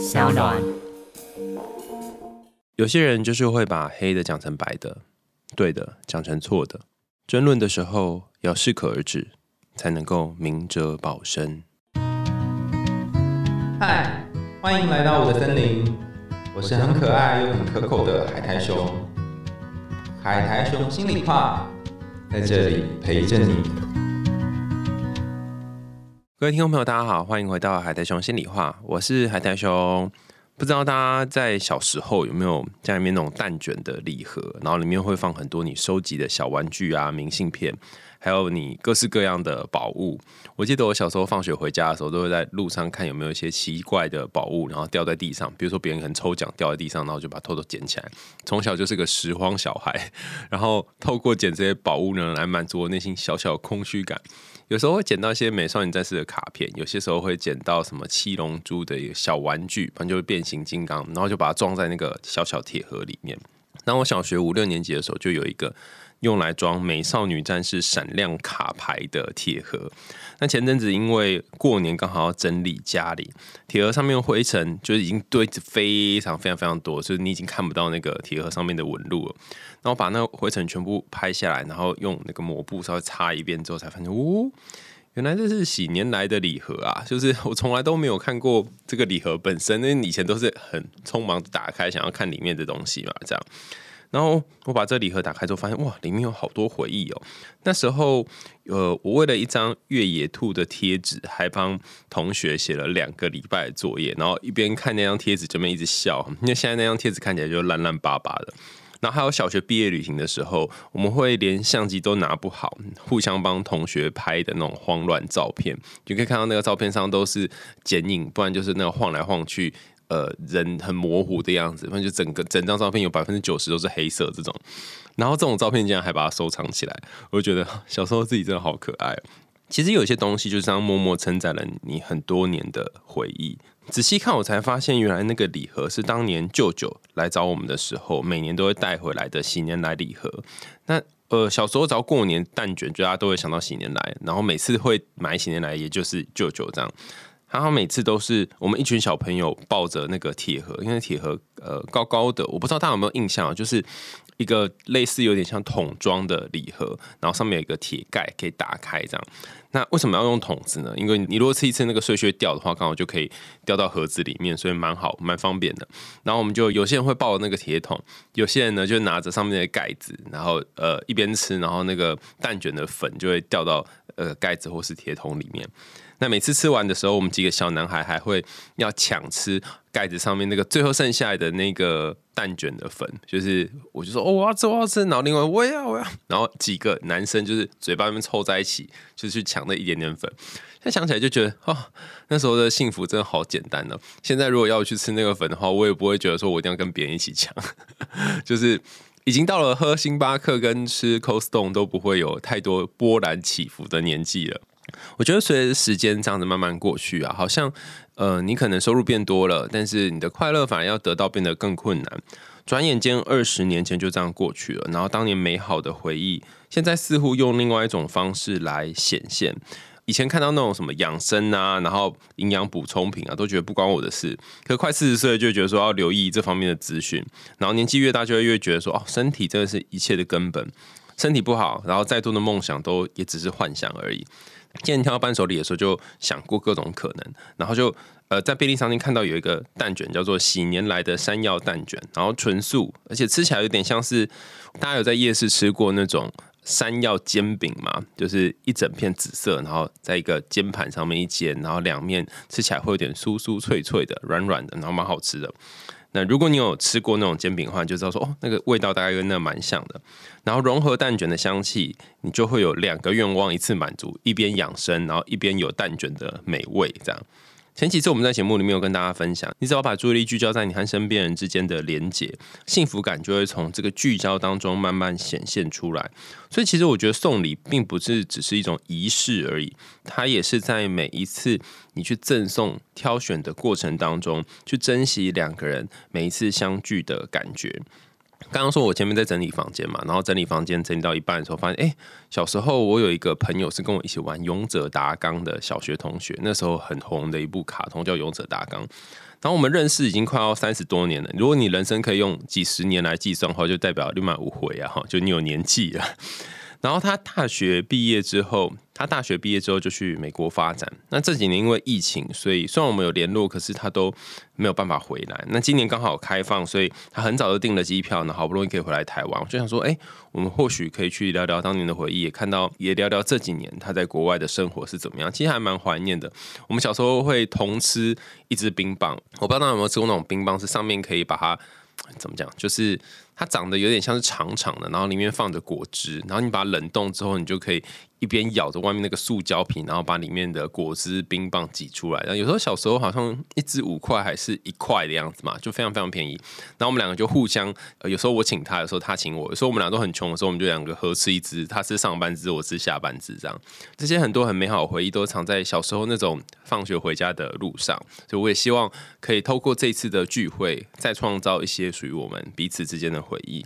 小暖。有些人就是会把黑的讲成白的，对的讲成错的。争论的时候要适可而止，才能够明哲保身。嗨，欢迎来到我的森林，我是很可爱又很可口的海苔熊。海苔熊心里话，在这里陪着你。各位听众朋友，大家好，欢迎回到海苔熊心里话，我是海苔熊。不知道大家在小时候有没有家里面那种蛋卷的礼盒，然后里面会放很多你收集的小玩具啊、明信片，还有你各式各样的宝物。我记得我小时候放学回家的时候，都会在路上看有没有一些奇怪的宝物，然后掉在地上。比如说别人可能抽奖掉在地上，然后就把偷偷捡起来。从小就是个拾荒小孩，然后透过捡这些宝物呢，来满足我内心小小的空虚感。有时候会捡到一些美少女战士的卡片，有些时候会捡到什么七龙珠的一个小玩具，反正就是变形金刚，然后就把它装在那个小小铁盒里面。那我小学五六年级的时候，就有一个用来装美少女战士闪亮卡牌的铁盒。那前阵子因为过年刚好要整理家里，铁盒上面灰尘就是已经堆着非常非常非常多，所以你已经看不到那个铁盒上面的纹路了。然后把那灰尘全部拍下来，然后用那个抹布稍微擦一遍之后，才发现，哦，原来这是喜年来的礼盒啊！就是 我从来都没有看过这个礼盒本身，因为以前都是很匆忙打开，想要看里面的东西嘛，这样。然后我把这礼盒打开之后，发现哇，里面有好多回忆哦。那时候，呃，我为了一张越野兔的贴纸，还帮同学写了两个礼拜的作业，然后一边看那张贴纸，这边一直笑，因为现在那张贴纸看起来就烂烂巴巴的。然后还有小学毕业旅行的时候，我们会连相机都拿不好，互相帮同学拍的那种慌乱照片，就可以看到那个照片上都是剪影，不然就是那个晃来晃去，呃，人很模糊的样子，反正就整个整张照片有百分之九十都是黑色这种。然后这种照片竟然还把它收藏起来，我就觉得 小时候自己真的好可爱。其实有些东西就是这样默默承载了你很多年的回忆。仔细看，我才发现原来那个礼盒是当年舅舅来找我们的时候，每年都会带回来的喜年来礼盒。那呃，小时候只要过年蛋卷，就大家都会想到喜年来，然后每次会买喜年来，也就是舅舅这样。然后每次都是我们一群小朋友抱着那个铁盒，因为铁盒呃高高的，我不知道大家有没有印象啊，就是一个类似有点像桶装的礼盒，然后上面有一个铁盖可以打开这样。那为什么要用桶子呢？因为你如果吃一次那个碎屑掉的话，刚好就可以掉到盒子里面，所以蛮好蛮方便的。然后我们就有些人会抱那个铁桶，有些人呢就拿着上面的盖子，然后呃一边吃，然后那个蛋卷的粉就会掉到呃盖子或是铁桶里面。那每次吃完的时候，我们几个小男孩还会要抢吃盖子上面那个最后剩下来的那个蛋卷的粉，就是我就说哦我要吃我要吃，然后另外我也要我要，然后几个男生就是嘴巴里面凑在一起，就去抢那一点点粉。现在想起来就觉得哦，那时候的幸福真的好简单呢。现在如果要去吃那个粉的话，我也不会觉得说我一定要跟别人一起抢，就是已经到了喝星巴克跟吃 Cold Stone 都不会有太多波澜起伏的年纪了。我觉得随着时间这样子慢慢过去啊，好像呃，你可能收入变多了，但是你的快乐反而要得到变得更困难。转眼间二十年前就这样过去了，然后当年美好的回忆，现在似乎用另外一种方式来显现。以前看到那种什么养生啊，然后营养补充品啊，都觉得不关我的事。可快四十岁就觉得说要留意这方面的资讯，然后年纪越大就会越觉得说哦，身体真的是一切的根本。身体不好，然后再多的梦想都也只是幻想而已。今天挑到伴手礼的时候，就想过各种可能，然后就呃在便利商店看到有一个蛋卷，叫做喜年来的山药蛋卷，然后纯素，而且吃起来有点像是大家有在夜市吃过那种山药煎饼嘛？就是一整片紫色，然后在一个煎盘上面一煎，然后两面吃起来会有点酥酥脆脆的、软软的，然后蛮好吃的。那如果你有吃过那种煎饼的话，就知道说哦，那个味道大概跟那蛮像的。然后融合蛋卷的香气，你就会有两个愿望一次满足：一边养生，然后一边有蛋卷的美味，这样。前几次我们在节目里面有跟大家分享，你只要把注意力聚焦在你和身边人之间的连结，幸福感就会从这个聚焦当中慢慢显现出来。所以其实我觉得送礼并不是只是一种仪式而已，它也是在每一次你去赠送、挑选的过程当中，去珍惜两个人每一次相聚的感觉。刚刚说我前面在整理房间嘛，然后整理房间整理到一半的时候，发现哎，小时候我有一个朋友是跟我一起玩《勇者达纲》的小学同学，那时候很红的一部卡通叫《勇者达纲》。然后我们认识已经快要三十多年了。如果你人生可以用几十年来计算的话，就代表六满五回啊！哈，就你有年纪了。然后他大学毕业之后。他大学毕业之后就去美国发展。那这几年因为疫情，所以虽然我们有联络，可是他都没有办法回来。那今年刚好开放，所以他很早就订了机票，呢好不容易可以回来台湾。我就想说，哎，我们或许可以去聊聊当年的回忆，也看到也聊聊这几年他在国外的生活是怎么样。其实还蛮怀念的。我们小时候会同吃一支冰棒，我不知道大家有没有吃过那种冰棒，是上面可以把它怎么讲，就是它长得有点像是长长的，然后里面放着果汁，然后你把它冷冻之后，你就可以。一边咬着外面那个塑胶皮，然后把里面的果汁冰棒挤出来。然后有时候小时候好像一支五块还是一块的样子嘛，就非常非常便宜。然后我们两个就互相，有时候我请他，有时候他请我。有时候我们俩都很穷的时候，我们就两个合吃一支，他吃上班支，我吃下班支，这样。这些很多很美好的回忆都藏在小时候那种放学回家的路上。所以我也希望可以透过这次的聚会，再创造一些属于我们彼此之间的回忆。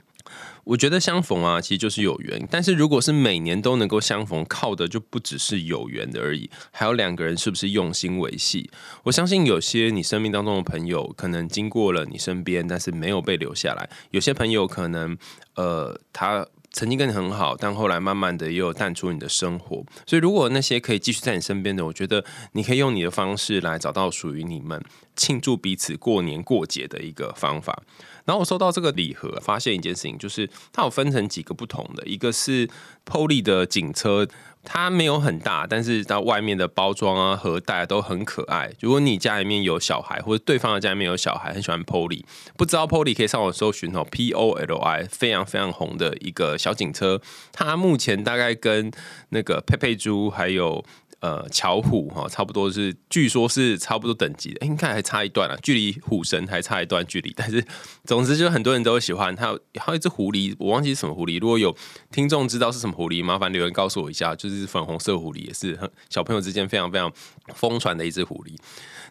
我觉得相逢啊，其实就是有缘。但是如果是每年都能够相逢，靠的就不只是有缘的而已，还有两个人是不是用心维系。我相信有些你生命当中的朋友，可能经过了你身边，但是没有被留下来；有些朋友可能，呃，他。曾经跟你很好，但后来慢慢的又淡出你的生活。所以，如果那些可以继续在你身边的，我觉得你可以用你的方式来找到属于你们庆祝彼此过年过节的一个方法。然后我收到这个礼盒，发现一件事情，就是它有分成几个不同的，一个是 Poly 的警车。它没有很大，但是它外面的包装啊、盒袋都很可爱。如果你家里面有小孩，或者对方的家里面有小孩，很喜欢 Poly，不知道 Polly 可以上网搜寻哦，P O L I，非常非常红的一个小警车。它目前大概跟那个佩佩猪还有。呃，巧虎哈，差不多是，据说是差不多等级的，应该还差一段啊，距离虎神还差一段距离。但是，总之就是很多人都喜欢它。还有一只狐狸，我忘记是什么狐狸。如果有听众知道是什么狐狸，麻烦留言告诉我一下。就是粉红色狐狸，也是很小朋友之间非常非常疯传的一只狐狸。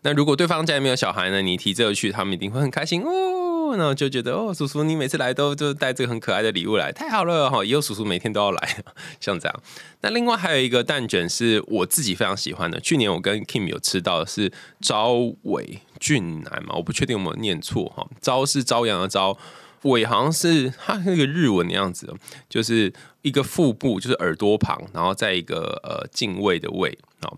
那如果对方家里面有小孩呢，你提这个去，他们一定会很开心哦。然后就觉得哦，叔叔你每次来都就带这个很可爱的礼物来，太好了哈！以后叔叔每天都要来，像这样。那另外还有一个蛋卷是我自己非常喜欢的，去年我跟 Kim 有吃到的是朝伟俊男嘛，我不确定有没有念错哈。朝是朝阳的朝，伟好像是他那个日文的样子，就是一个腹部就是耳朵旁，然后在一个呃敬畏的畏啊。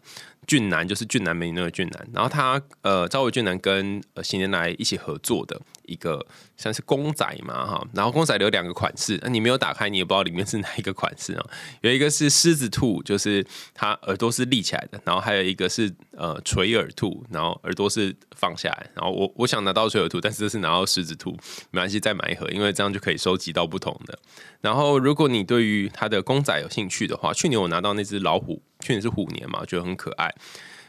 俊男就是俊男美女那个俊男，然后他呃赵伟俊男跟呃新年来一起合作的。一个像是公仔嘛哈，然后公仔有两个款式，那你没有打开你也不知道里面是哪一个款式啊，有一个是狮子兔，就是它耳朵是立起来的，然后还有一个是呃垂耳兔，然后耳朵是放下来，然后我我想拿到垂耳兔，但是这是拿到狮子兔，没关系再买一盒，因为这样就可以收集到不同的。然后如果你对于它的公仔有兴趣的话，去年我拿到那只老虎。去年是虎年嘛，觉得很可爱。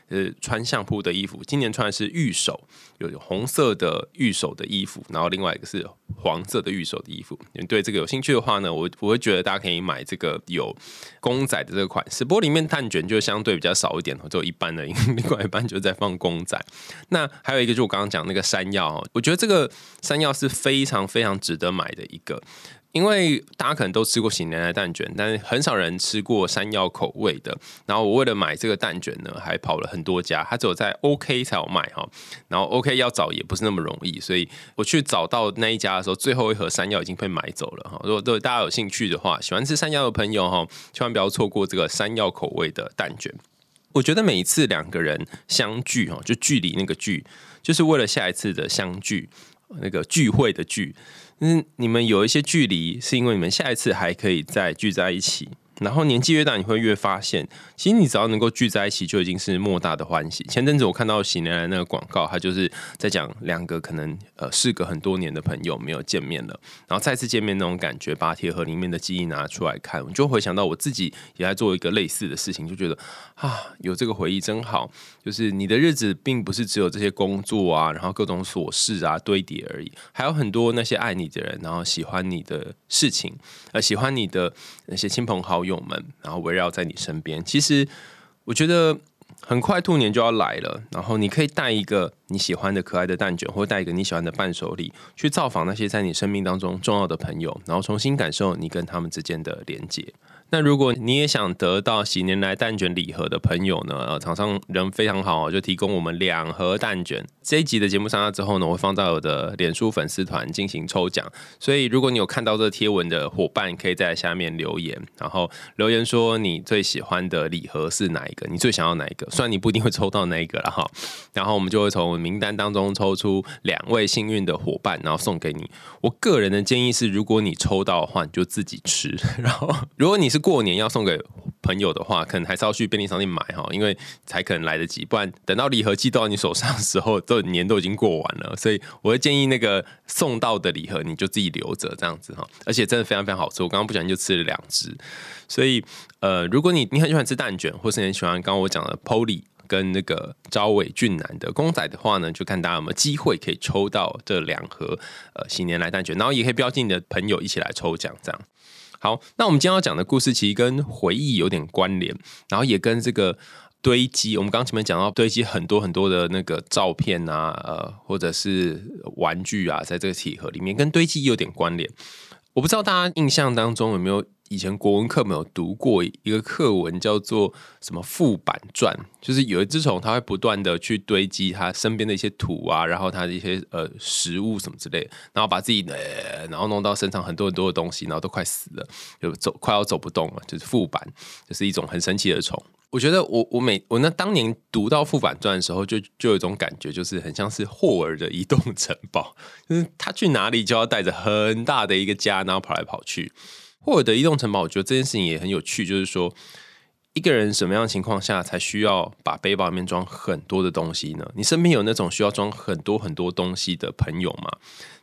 呃，穿相扑的衣服，今年穿的是玉手，有红色的玉手的衣服，然后另外一个是黄色的玉手的衣服。你对这个有兴趣的话呢，我我会觉得大家可以买这个有公仔的这个款式。不过里面蛋卷就相对比较少一点，就一般的，另外一半就在放公仔。那还有一个就我刚刚讲那个山药，我觉得这个山药是非常非常值得买的一个。因为大家可能都吃过喜年来蛋卷，但是很少人吃过山药口味的。然后我为了买这个蛋卷呢，还跑了很多家，它只有在 OK 才有卖哈。然后 OK 要找也不是那么容易，所以我去找到那一家的时候，最后一盒山药已经被买走了哈。如果对大家有兴趣的话，喜欢吃山药的朋友哈，千万不要错过这个山药口味的蛋卷。我觉得每一次两个人相聚哈，就距离那个聚，就是为了下一次的相聚，那个聚会的聚。嗯，你们有一些距离，是因为你们下一次还可以再聚在一起。然后年纪越大，你会越发现，其实你只要能够聚在一起，就已经是莫大的欢喜。前阵子我看到喜年来那个广告，他就是在讲两个可能呃事隔很多年的朋友没有见面了，然后再次见面那种感觉，把铁盒里面的记忆拿出来看，我就回想到我自己也在做一个类似的事情，就觉得啊，有这个回忆真好。就是你的日子并不是只有这些工作啊，然后各种琐事啊堆叠而已，还有很多那些爱你的人，然后喜欢你的事情，呃，喜欢你的那些亲朋好友。友们，然后围绕在你身边。其实，我觉得很快兔年就要来了，然后你可以带一个你喜欢的可爱的蛋卷，或带一个你喜欢的伴手礼，去造访那些在你生命当中重要的朋友，然后重新感受你跟他们之间的连接。那如果你也想得到喜年来蛋卷礼盒的朋友呢？呃，厂商人非常好，就提供我们两盒蛋卷。这一集的节目上架之后呢，我会放在我的脸书粉丝团进行抽奖。所以如果你有看到这贴文的伙伴，可以在下面留言，然后留言说你最喜欢的礼盒是哪一个，你最想要哪一个。虽然你不一定会抽到那一个了哈，然后我们就会从名单当中抽出两位幸运的伙伴，然后送给你。我个人的建议是，如果你抽到的话，你就自己吃。然后如果你是过年要送给朋友的话，可能还是要去便利商店买哈，因为才可能来得及，不然等到礼盒寄到你手上的时候，都年都已经过完了。所以我会建议那个送到的礼盒，你就自己留着这样子哈。而且真的非常非常好吃，我刚刚不小心就吃了两只。所以呃，如果你你很喜欢吃蛋卷，或是很喜欢刚刚我讲的 Polly 跟那个朝伟俊男的公仔的话呢，就看大家有没有机会可以抽到这两盒呃新年来蛋卷，然后也可以标记你的朋友一起来抽奖这样。好，那我们今天要讲的故事其实跟回忆有点关联，然后也跟这个堆积，我们刚前面讲到堆积很多很多的那个照片啊，呃，或者是玩具啊，在这个体盒里面，跟堆积有点关联。我不知道大家印象当中有没有。以前国文课没有读过一个课文，叫做什么“副板传”，就是有一只虫，它会不断的去堆积它身边的一些土啊，然后它的一些呃食物什么之类，然后把自己呃，然后弄到身上很多很多的东西，然后都快死了，就走快要走不动了，就是副板，就是一种很神奇的虫。我觉得我我每我那当年读到《副板传》的时候，就就有一种感觉，就是很像是霍尔的移动城堡，就是他去哪里就要带着很大的一个家，然后跑来跑去。霍尔的移动城堡，我觉得这件事情也很有趣。就是说，一个人什么样的情况下才需要把背包里面装很多的东西呢？你身边有那种需要装很多很多东西的朋友吗？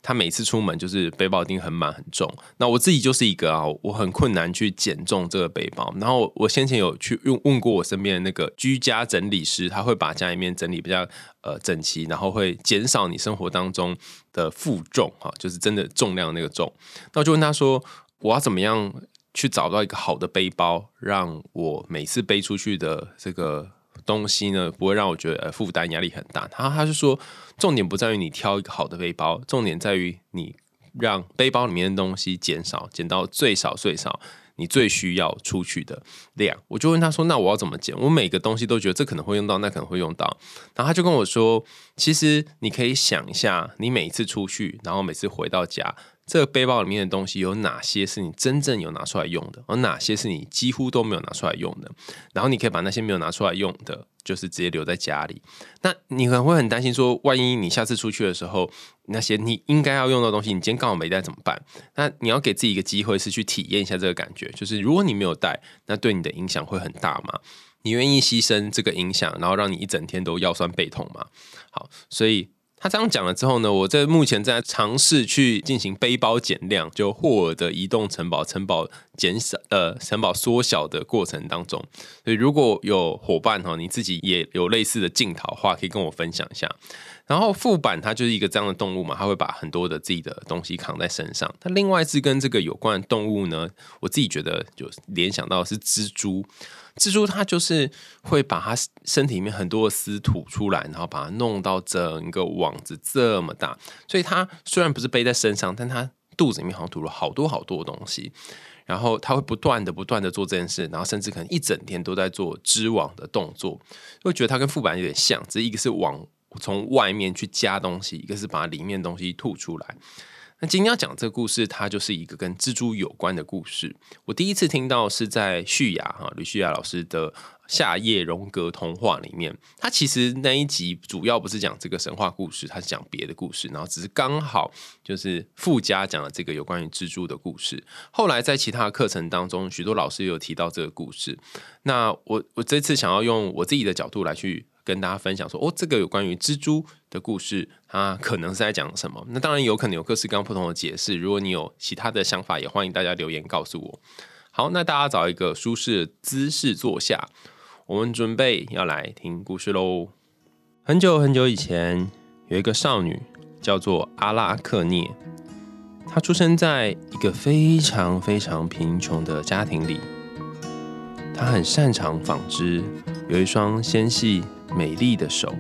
他每次出门就是背包一定很满很重。那我自己就是一个啊，我很困难去减重这个背包。然后我先前有去用问过我身边的那个居家整理师，他会把家里面整理比较呃整齐，然后会减少你生活当中的负重哈，就是真的重量那个重。那我就问他说。我要怎么样去找到一个好的背包，让我每次背出去的这个东西呢，不会让我觉得负担压力很大？他他就说，重点不在于你挑一个好的背包，重点在于你让背包里面的东西减少，减到最少最少，你最需要出去的量。我就问他说：“那我要怎么减？我每个东西都觉得这可能会用到，那可能会用到。”然后他就跟我说：“其实你可以想一下，你每一次出去，然后每次回到家。”这个背包里面的东西有哪些是你真正有拿出来用的，而哪些是你几乎都没有拿出来用的？然后你可以把那些没有拿出来用的，就是直接留在家里。那你可能会很担心说，万一你下次出去的时候，那些你应该要用的东西，你今天刚好没带怎么办？那你要给自己一个机会，是去体验一下这个感觉。就是如果你没有带，那对你的影响会很大吗？你愿意牺牲这个影响，然后让你一整天都腰酸背痛吗？好，所以。他这样讲了之后呢，我在目前在尝试去进行背包减量，就霍尔的移动城堡城堡减少呃城堡缩小的过程当中，所以如果有伙伴哈，你自己也有类似的镜头话，可以跟我分享一下。然后副板它就是一个这样的动物嘛，它会把很多的自己的东西扛在身上。它另外一只跟这个有关的动物呢，我自己觉得就联想到是蜘蛛。蜘蛛它就是会把它身体里面很多的丝吐出来，然后把它弄到整个网子这么大，所以它虽然不是背在身上，但它肚子里面好像吐了好多好多的东西，然后它会不断的不断的做这件事，然后甚至可能一整天都在做织网的动作，会觉得它跟副板有点像，只是一个是网从外面去加东西，一个是把里面东西吐出来。那今天要讲这个故事，它就是一个跟蜘蛛有关的故事。我第一次听到是在旭雅哈吕旭雅老师的《夏夜荣格童话》里面。他其实那一集主要不是讲这个神话故事，他是讲别的故事，然后只是刚好就是附加讲了这个有关于蜘蛛的故事。后来在其他课程当中，许多老师有提到这个故事。那我我这次想要用我自己的角度来去。跟大家分享说，哦，这个有关于蜘蛛的故事，它可能是在讲什么？那当然有可能有各式各样不同的解释。如果你有其他的想法，也欢迎大家留言告诉我。好，那大家找一个舒适的姿势坐下，我们准备要来听故事喽。很久很久以前，有一个少女叫做阿拉克涅，她出生在一个非常非常贫穷的家庭里。她很擅长纺织，有一双纤细。美丽的手，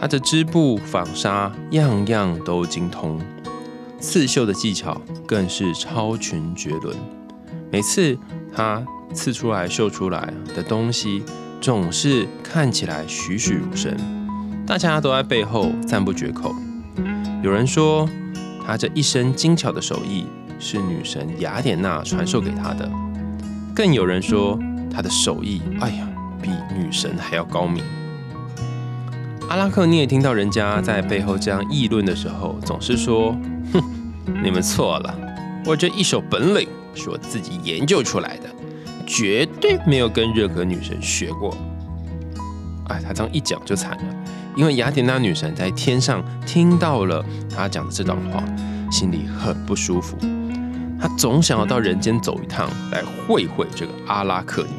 他的织布、纺纱样样都精通，刺绣的技巧更是超群绝伦。每次他刺出来、绣出来的东西，总是看起来栩栩如生，大家都在背后赞不绝口。有人说，他这一身精巧的手艺是女神雅典娜传授给他的，更有人说他的手艺，哎呀，比女神还要高明。阿拉克涅听到人家在背后这样议论的时候，总是说：“哼，你们错了，我这一手本领是我自己研究出来的，绝对没有跟任何女神学过。”哎，他这样一讲就惨了，因为雅典娜女神在天上听到了他讲的这段话，心里很不舒服。她总想要到人间走一趟，来会会这个阿拉克涅，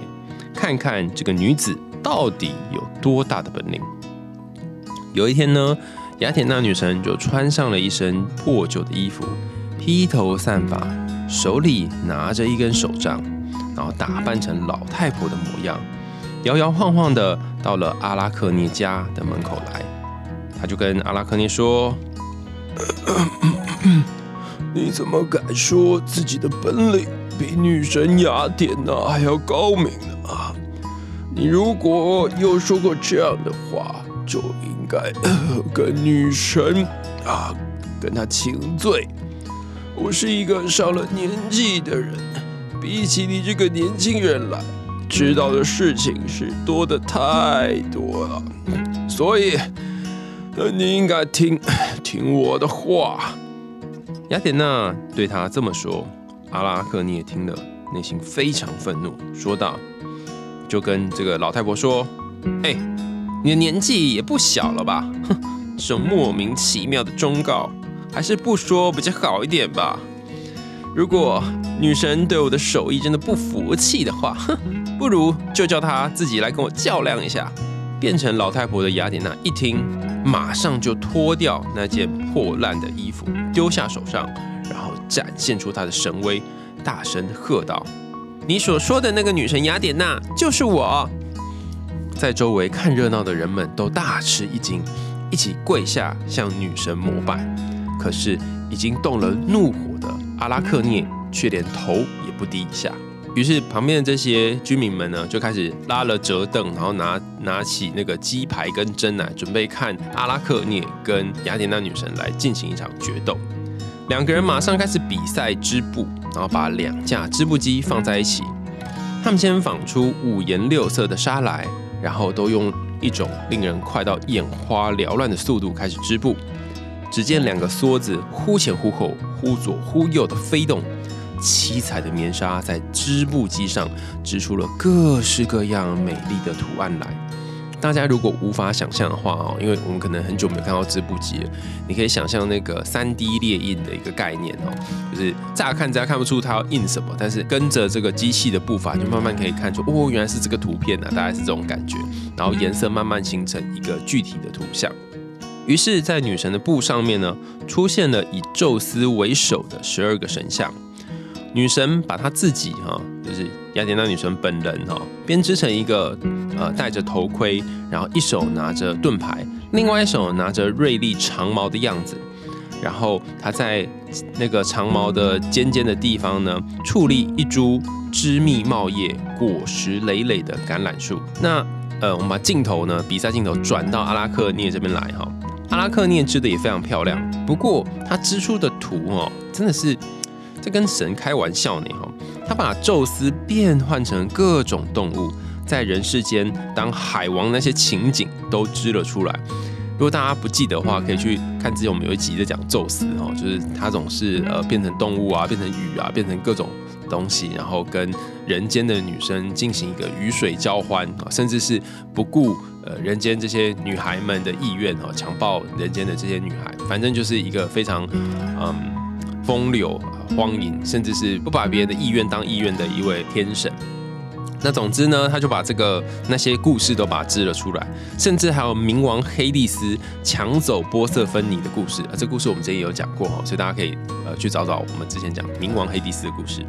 看看这个女子到底有多大的本领。有一天呢，雅典娜女神就穿上了一身破旧的衣服，披头散发，手里拿着一根手杖，然后打扮成老太婆的模样，摇摇晃晃的到了阿拉克涅家的门口来。她就跟阿拉克涅说：“ 你怎么敢说自己的本领比女神雅典娜还要高明呢？啊，你如果有说过这样的话，就应。”该跟女神啊，跟她请罪。我是一个上了年纪的人，比起你这个年轻人来，知道的事情是多的太多了。所以，你应该听听我的话。雅典娜对他这么说，阿拉克你也听了，内心非常愤怒，说道：“就跟这个老太婆说，哎。”你的年纪也不小了吧？哼，这种莫名其妙的忠告，还是不说比较好一点吧。如果女神对我的手艺真的不服气的话，哼，不如就叫她自己来跟我较量一下。变成老太婆的雅典娜一听，马上就脱掉那件破烂的衣服，丢下手上，然后展现出她的神威，大声喝道：“你所说的那个女神雅典娜，就是我。”在周围看热闹的人们都大吃一惊，一起跪下向女神膜拜。可是已经动了怒火的阿拉克涅却连头也不低一下。于是旁边的这些居民们呢，就开始拉了折凳，然后拿拿起那个鸡排跟针来，准备看阿拉克涅跟雅典娜女神来进行一场决斗。两个人马上开始比赛织布，然后把两架织布机放在一起，他们先纺出五颜六色的纱来。然后都用一种令人快到眼花缭乱的速度开始织布。只见两个梭子忽前忽后、忽左忽右的飞动，七彩的棉纱在织布机上织出了各式各样美丽的图案来。大家如果无法想象的话哦，因为我们可能很久没有看到织布机了，你可以想象那个三 D 列印的一个概念哦，就是乍看大家看不出它要印什么，但是跟着这个机器的步伐，就慢慢可以看出哦，原来是这个图片呢，大概是这种感觉，然后颜色慢慢形成一个具体的图像。于是，在女神的布上面呢，出现了以宙斯为首的十二个神像。女神把她自己哈，就是雅典娜女神本人哈，编织成一个呃戴着头盔，然后一手拿着盾牌，另外一手拿着锐利长矛的样子。然后她在那个长矛的尖尖的地方呢，矗立一株枝密茂叶、果实累累的橄榄树。那呃，我们把镜头呢，比赛镜头转到阿拉克涅这边来哈。阿拉克涅织的也非常漂亮，不过他织出的图哦，真的是。跟神开玩笑呢哈，他把宙斯变换成各种动物，在人世间当海王那些情景都织了出来。如果大家不记得的话，可以去看之前我们有一集在讲宙斯哦，就是他总是呃变成动物啊，变成雨啊，变成各种东西，然后跟人间的女生进行一个雨水交欢啊，甚至是不顾呃人间这些女孩们的意愿哦，强暴人间的这些女孩，反正就是一个非常嗯风流。荒淫，甚至是不把别人的意愿当意愿的一位天神。那总之呢，他就把这个那些故事都把它织了出来，甚至还有冥王黑帝斯抢走波色芬尼的故事啊。这故事我们之前也有讲过哈，所以大家可以呃去找找我们之前讲冥王黑帝斯的故事，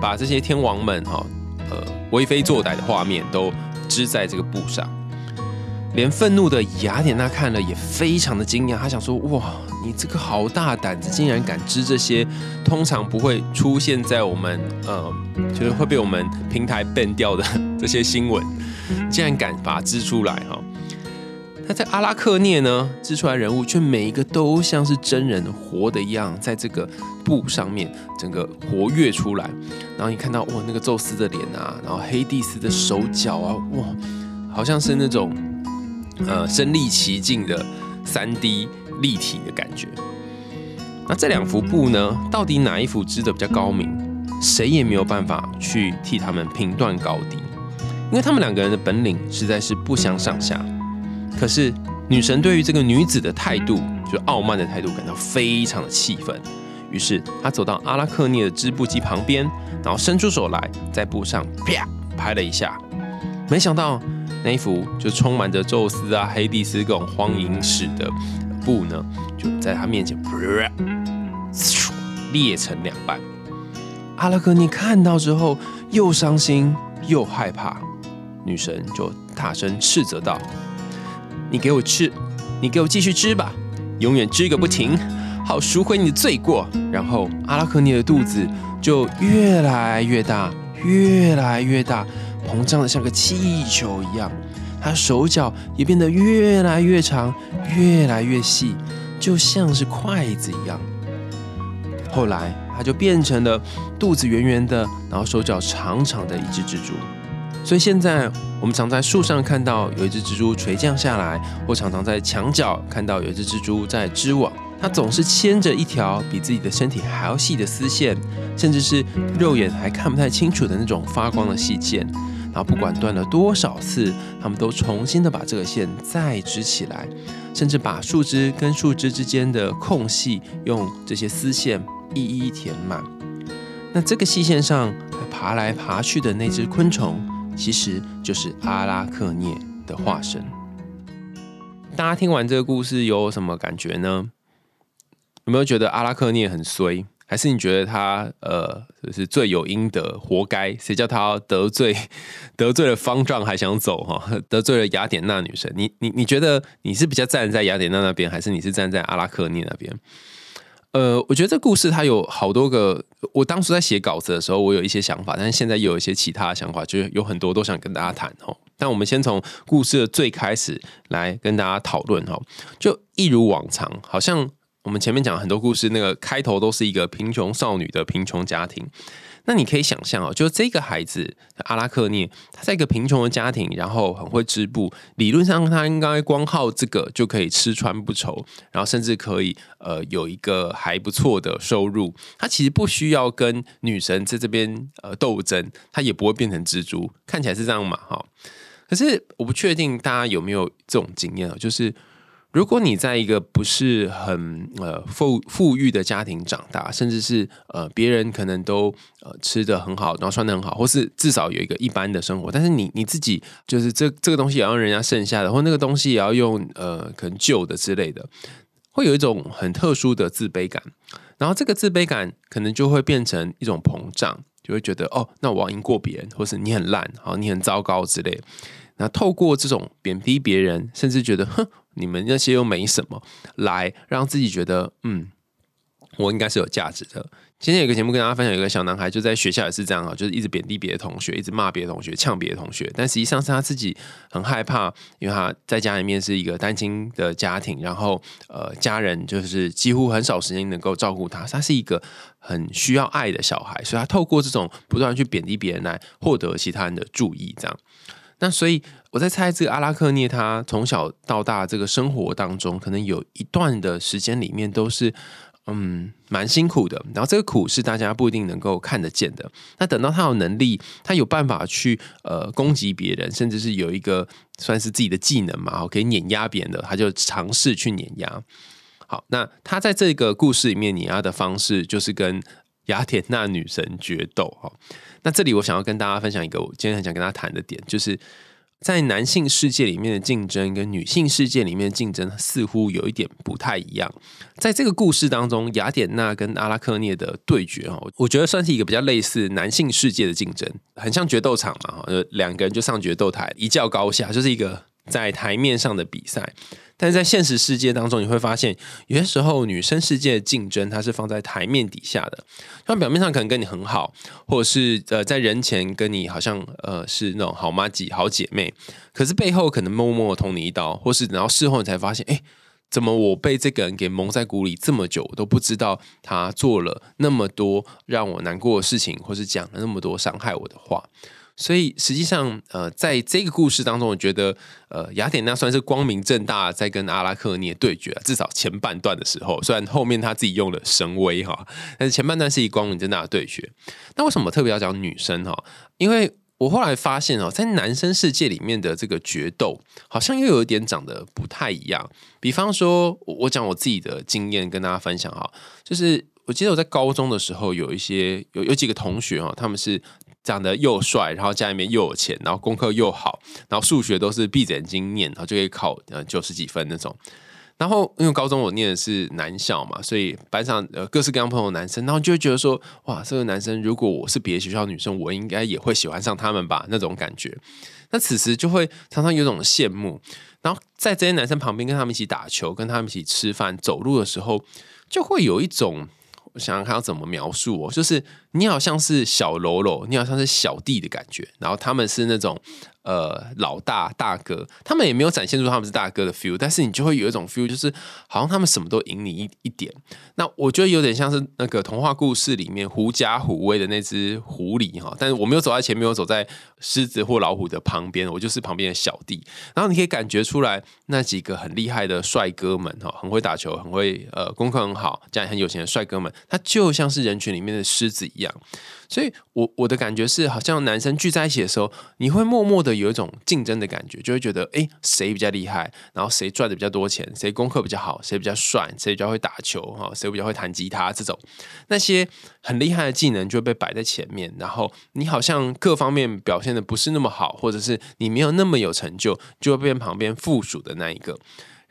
把这些天王们哈呃为非作歹的画面都织在这个布上。连愤怒的雅典娜看了也非常的惊讶，她想说：哇，你这个好大胆子，竟然敢织这些通常不会出现在我们呃，就是会被我们平台 ban 掉的这些新闻，竟然敢把它织出来哈。那在阿拉克涅呢，织出来人物却每一个都像是真人活的一样，在这个布上面整个活跃出来。然后你看到哇，那个宙斯的脸啊，然后黑帝斯的手脚啊，哇，好像是那种呃身临其境的三 D 立体的感觉。那这两幅布呢，到底哪一幅织的比较高明？谁也没有办法去替他们评断高低，因为他们两个人的本领实在是不相上下。可是女神对于这个女子的态度，就傲慢的态度，感到非常的气愤。于是她走到阿拉克涅的织布机旁边，然后伸出手来，在布上啪拍了一下。没想到那一幅就充满着宙斯啊、黑帝斯各种荒淫史的布呢，就在他面前裂成两半。阿拉克尼看到之后，又伤心又害怕。女神就大声斥责道。你给我吃，你给我继续织吧，永远织个不停，好赎回你的罪过。然后阿拉克尼的肚子就越来越大，越来越大，膨胀的像个气球一样。他手脚也变得越来越长，越来越细，就像是筷子一样。后来他就变成了肚子圆圆的，然后手脚长长的一只蜘蛛。所以现在我们常在树上看到有一只蜘蛛垂降下来，或常常在墙角看到有一只蜘蛛在织网。它总是牵着一条比自己的身体还要细的丝线，甚至是肉眼还看不太清楚的那种发光的细线。然后不管断了多少次，他们都重新的把这个线再织起来，甚至把树枝跟树枝之间的空隙用这些丝线一一填满。那这个细线上爬来爬去的那只昆虫。其实就是阿拉克涅的化身。大家听完这个故事有什么感觉呢？有没有觉得阿拉克涅很衰？还是你觉得他呃就是罪有应得，活该？谁叫他得罪得罪了方丈还想走哈？得罪了雅典娜女神？你你你觉得你是比较站在雅典娜那边，还是你是站在阿拉克涅那边？呃，我觉得这故事它有好多个。我当初在写稿子的时候，我有一些想法，但是现在又有一些其他的想法，就是有很多都想跟大家谈哦。但我们先从故事的最开始来跟大家讨论哈。就一如往常，好像我们前面讲很多故事，那个开头都是一个贫穷少女的贫穷家庭。那你可以想象哦，就这个孩子阿拉克涅，他在一个贫穷的家庭，然后很会织布，理论上他应该光靠这个就可以吃穿不愁，然后甚至可以呃有一个还不错的收入。他其实不需要跟女神在这边呃斗争，他也不会变成蜘蛛，看起来是这样嘛哈。可是我不确定大家有没有这种经验啊，就是。如果你在一个不是很呃富富裕的家庭长大，甚至是呃别人可能都呃吃的很好，然后穿的很好，或是至少有一个一般的生活，但是你你自己就是这这个东西也要人家剩下的，或那个东西也要用呃可能旧的之类的，会有一种很特殊的自卑感，然后这个自卑感可能就会变成一种膨胀，就会觉得哦，那我要赢过别人，或是你很烂，好你很糟糕之类，那透过这种贬低别人，甚至觉得哼。你们那些又没什么，来让自己觉得，嗯，我应该是有价值的。今天有个节目跟大家分享，有个小男孩就在学校也是这样啊，就是一直贬低别的同学，一直骂别的同学，呛别的同学。但实际上是他自己很害怕，因为他在家里面是一个单亲的家庭，然后呃，家人就是几乎很少时间能够照顾他，他是一个很需要爱的小孩，所以他透过这种不断去贬低别人来获得其他人的注意，这样。那所以我在猜，这个阿拉克涅他从小到大这个生活当中，可能有一段的时间里面都是嗯蛮辛苦的。然后这个苦是大家不一定能够看得见的。那等到他有能力，他有办法去呃攻击别人，甚至是有一个算是自己的技能嘛，可以碾压别人的，他就尝试去碾压。好，那他在这个故事里面碾压的方式，就是跟 雅典娜女神决斗哈。那这里我想要跟大家分享一个我今天很想跟大家谈的点，就是在男性世界里面的竞争跟女性世界里面的竞争似乎有一点不太一样。在这个故事当中，雅典娜跟阿拉克涅的对决哈，我觉得算是一个比较类似男性世界的竞争，很像决斗场嘛哈，呃两个人就上决斗台一较高下，就是一个在台面上的比赛。但是在现实世界当中，你会发现，有些时候女生世界的竞争，它是放在台面底下的。她表面上可能跟你很好，或者是呃在人前跟你好像呃是那种好妈几好姐妹，可是背后可能默默捅你一刀，或是然后事后你才发现，哎，怎么我被这个人给蒙在鼓里这么久，我都不知道他做了那么多让我难过的事情，或是讲了那么多伤害我的话。所以实际上，呃，在这个故事当中，我觉得，呃，雅典娜算是光明正大在跟阿拉克涅对决，至少前半段的时候，虽然后面他自己用了神威哈，但是前半段是以光明正大的对决。那为什么特别要讲女生哈？因为我后来发现哦，在男生世界里面的这个决斗，好像又有一点长得不太一样。比方说，我讲我自己的经验跟大家分享哈，就是我记得我在高中的时候，有一些有有几个同学哈，他们是。长得又帅，然后家里面又有钱，然后功课又好，然后数学都是闭着眼睛念，然后就可以考呃九十几分那种。然后因为高中我念的是男校嘛，所以班上呃各式各样朋友男生，然后就会觉得说，哇，这个男生如果我是别的学校女生，我应该也会喜欢上他们吧那种感觉。那此时就会常常有种羡慕，然后在这些男生旁边跟他们一起打球，跟他们一起吃饭、走路的时候，就会有一种。我想想看要怎么描述哦，就是你好像是小喽啰，你好像是小弟的感觉，然后他们是那种。呃，老大大哥，他们也没有展现出他们是大哥的 feel，但是你就会有一种 feel，就是好像他们什么都赢你一一点。那我觉得有点像是那个童话故事里面狐假虎威的那只狐狸哈，但是我没有走在前面，我走在狮子或老虎的旁边，我就是旁边的小弟。然后你可以感觉出来，那几个很厉害的帅哥们哈，很会打球，很会呃功课很好，家里很有钱的帅哥们，他就像是人群里面的狮子一样。所以，我我的感觉是，好像男生聚在一起的时候，你会默默的有一种竞争的感觉，就会觉得，哎，谁比较厉害，然后谁赚的比较多钱，谁功课比较好，谁比较帅，谁比较会打球，哈，谁比较会弹吉他，这种那些很厉害的技能就会被摆在前面，然后你好像各方面表现的不是那么好，或者是你没有那么有成就，就会变旁边附属的那一个。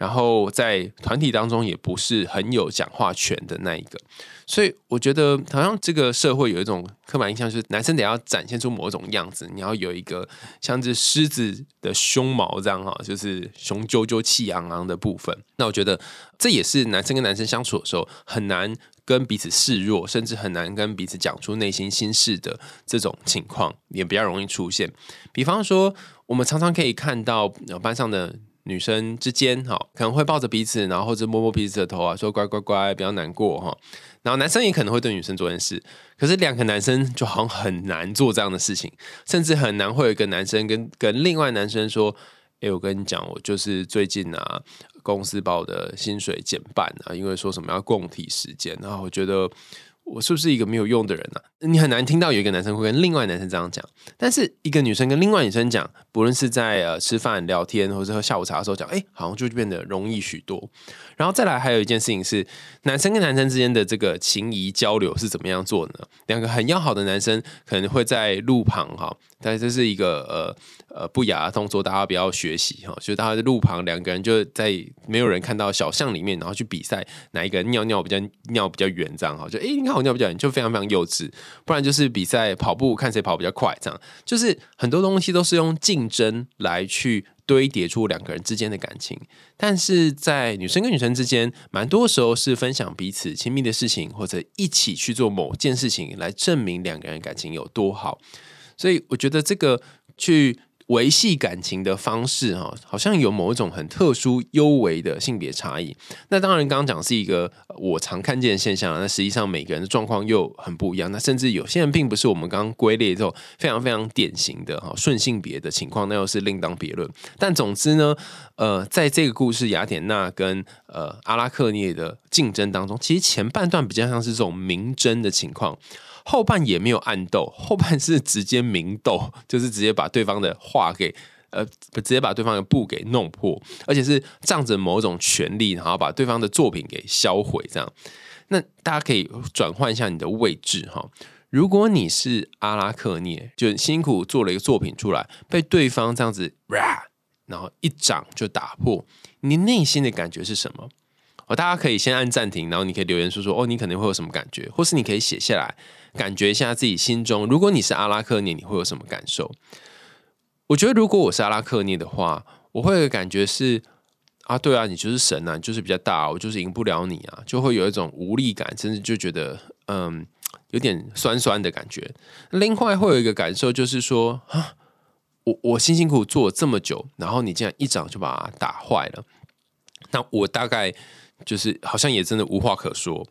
然后在团体当中也不是很有讲话权的那一个，所以我觉得好像这个社会有一种刻板印象，就是男生得要展现出某种样子，你要有一个像只狮子的胸毛这样哈，就是雄赳赳气昂昂的部分。那我觉得这也是男生跟男生相处的时候很难跟彼此示弱，甚至很难跟彼此讲出内心心事的这种情况，也比较容易出现。比方说，我们常常可以看到班上的。女生之间哈可能会抱着彼此，然后或者摸摸彼此的头啊，说乖乖乖，不要难过哈。然后男生也可能会对女生做件事，可是两个男生就好像很难做这样的事情，甚至很难会有一个男生跟跟另外男生说：“哎，我跟你讲，我就是最近啊，公司把我的薪水减半啊，因为说什么要共体时间。”然后我觉得。我是不是一个没有用的人呢？你很难听到有一个男生会跟另外男生这样讲，但是一个女生跟另外女生讲，不论是在呃吃饭聊天，或者喝下午茶的时候讲，哎，好像就变得容易许多。然后再来还有一件事情是，男生跟男生之间的这个情谊交流是怎么样做呢？两个很要好的男生可能会在路旁哈，但这是一个呃呃不雅的动作，大家不要学习哈。就大家在路旁两个人就在没有人看到小巷里面，然后去比赛哪一个尿尿比较尿比较远这样哈。就哎，你看我。尿比较远就非常非常幼稚，不然就是比赛跑步看谁跑比较快，这样就是很多东西都是用竞争来去堆叠出两个人之间的感情。但是在女生跟女生之间，蛮多时候是分享彼此亲密的事情，或者一起去做某件事情来证明两个人感情有多好。所以我觉得这个去。维系感情的方式，哈，好像有某一种很特殊、优微的性别差异。那当然，刚刚讲是一个我常看见的现象。那实际上，每个人的状况又很不一样。那甚至有些人并不是我们刚刚归类这种非常非常典型的哈顺性别的情况，那又是另当别论。但总之呢，呃，在这个故事雅典娜跟呃阿拉克涅的竞争当中，其实前半段比较像是这种明争的情况。后半也没有暗斗，后半是直接明斗，就是直接把对方的话给呃，直接把对方的布给弄破，而且是仗着某种权利，然后把对方的作品给销毁。这样，那大家可以转换一下你的位置哈。如果你是阿拉克涅，就辛苦做了一个作品出来，被对方这样子，然后一掌就打破，你内心的感觉是什么？哦，大家可以先按暂停，然后你可以留言说说哦，你可能会有什么感觉，或是你可以写下来。感觉一下自己心中，如果你是阿拉克涅，你会有什么感受？我觉得，如果我是阿拉克涅的话，我会有感觉是啊，对啊，你就是神啊，就是比较大，我就是赢不了你啊，就会有一种无力感，甚至就觉得嗯有点酸酸的感觉。另外会有一个感受就是说啊，我我辛辛苦苦做了这么久，然后你竟然一掌就把它打坏了，那我大概就是好像也真的无话可说。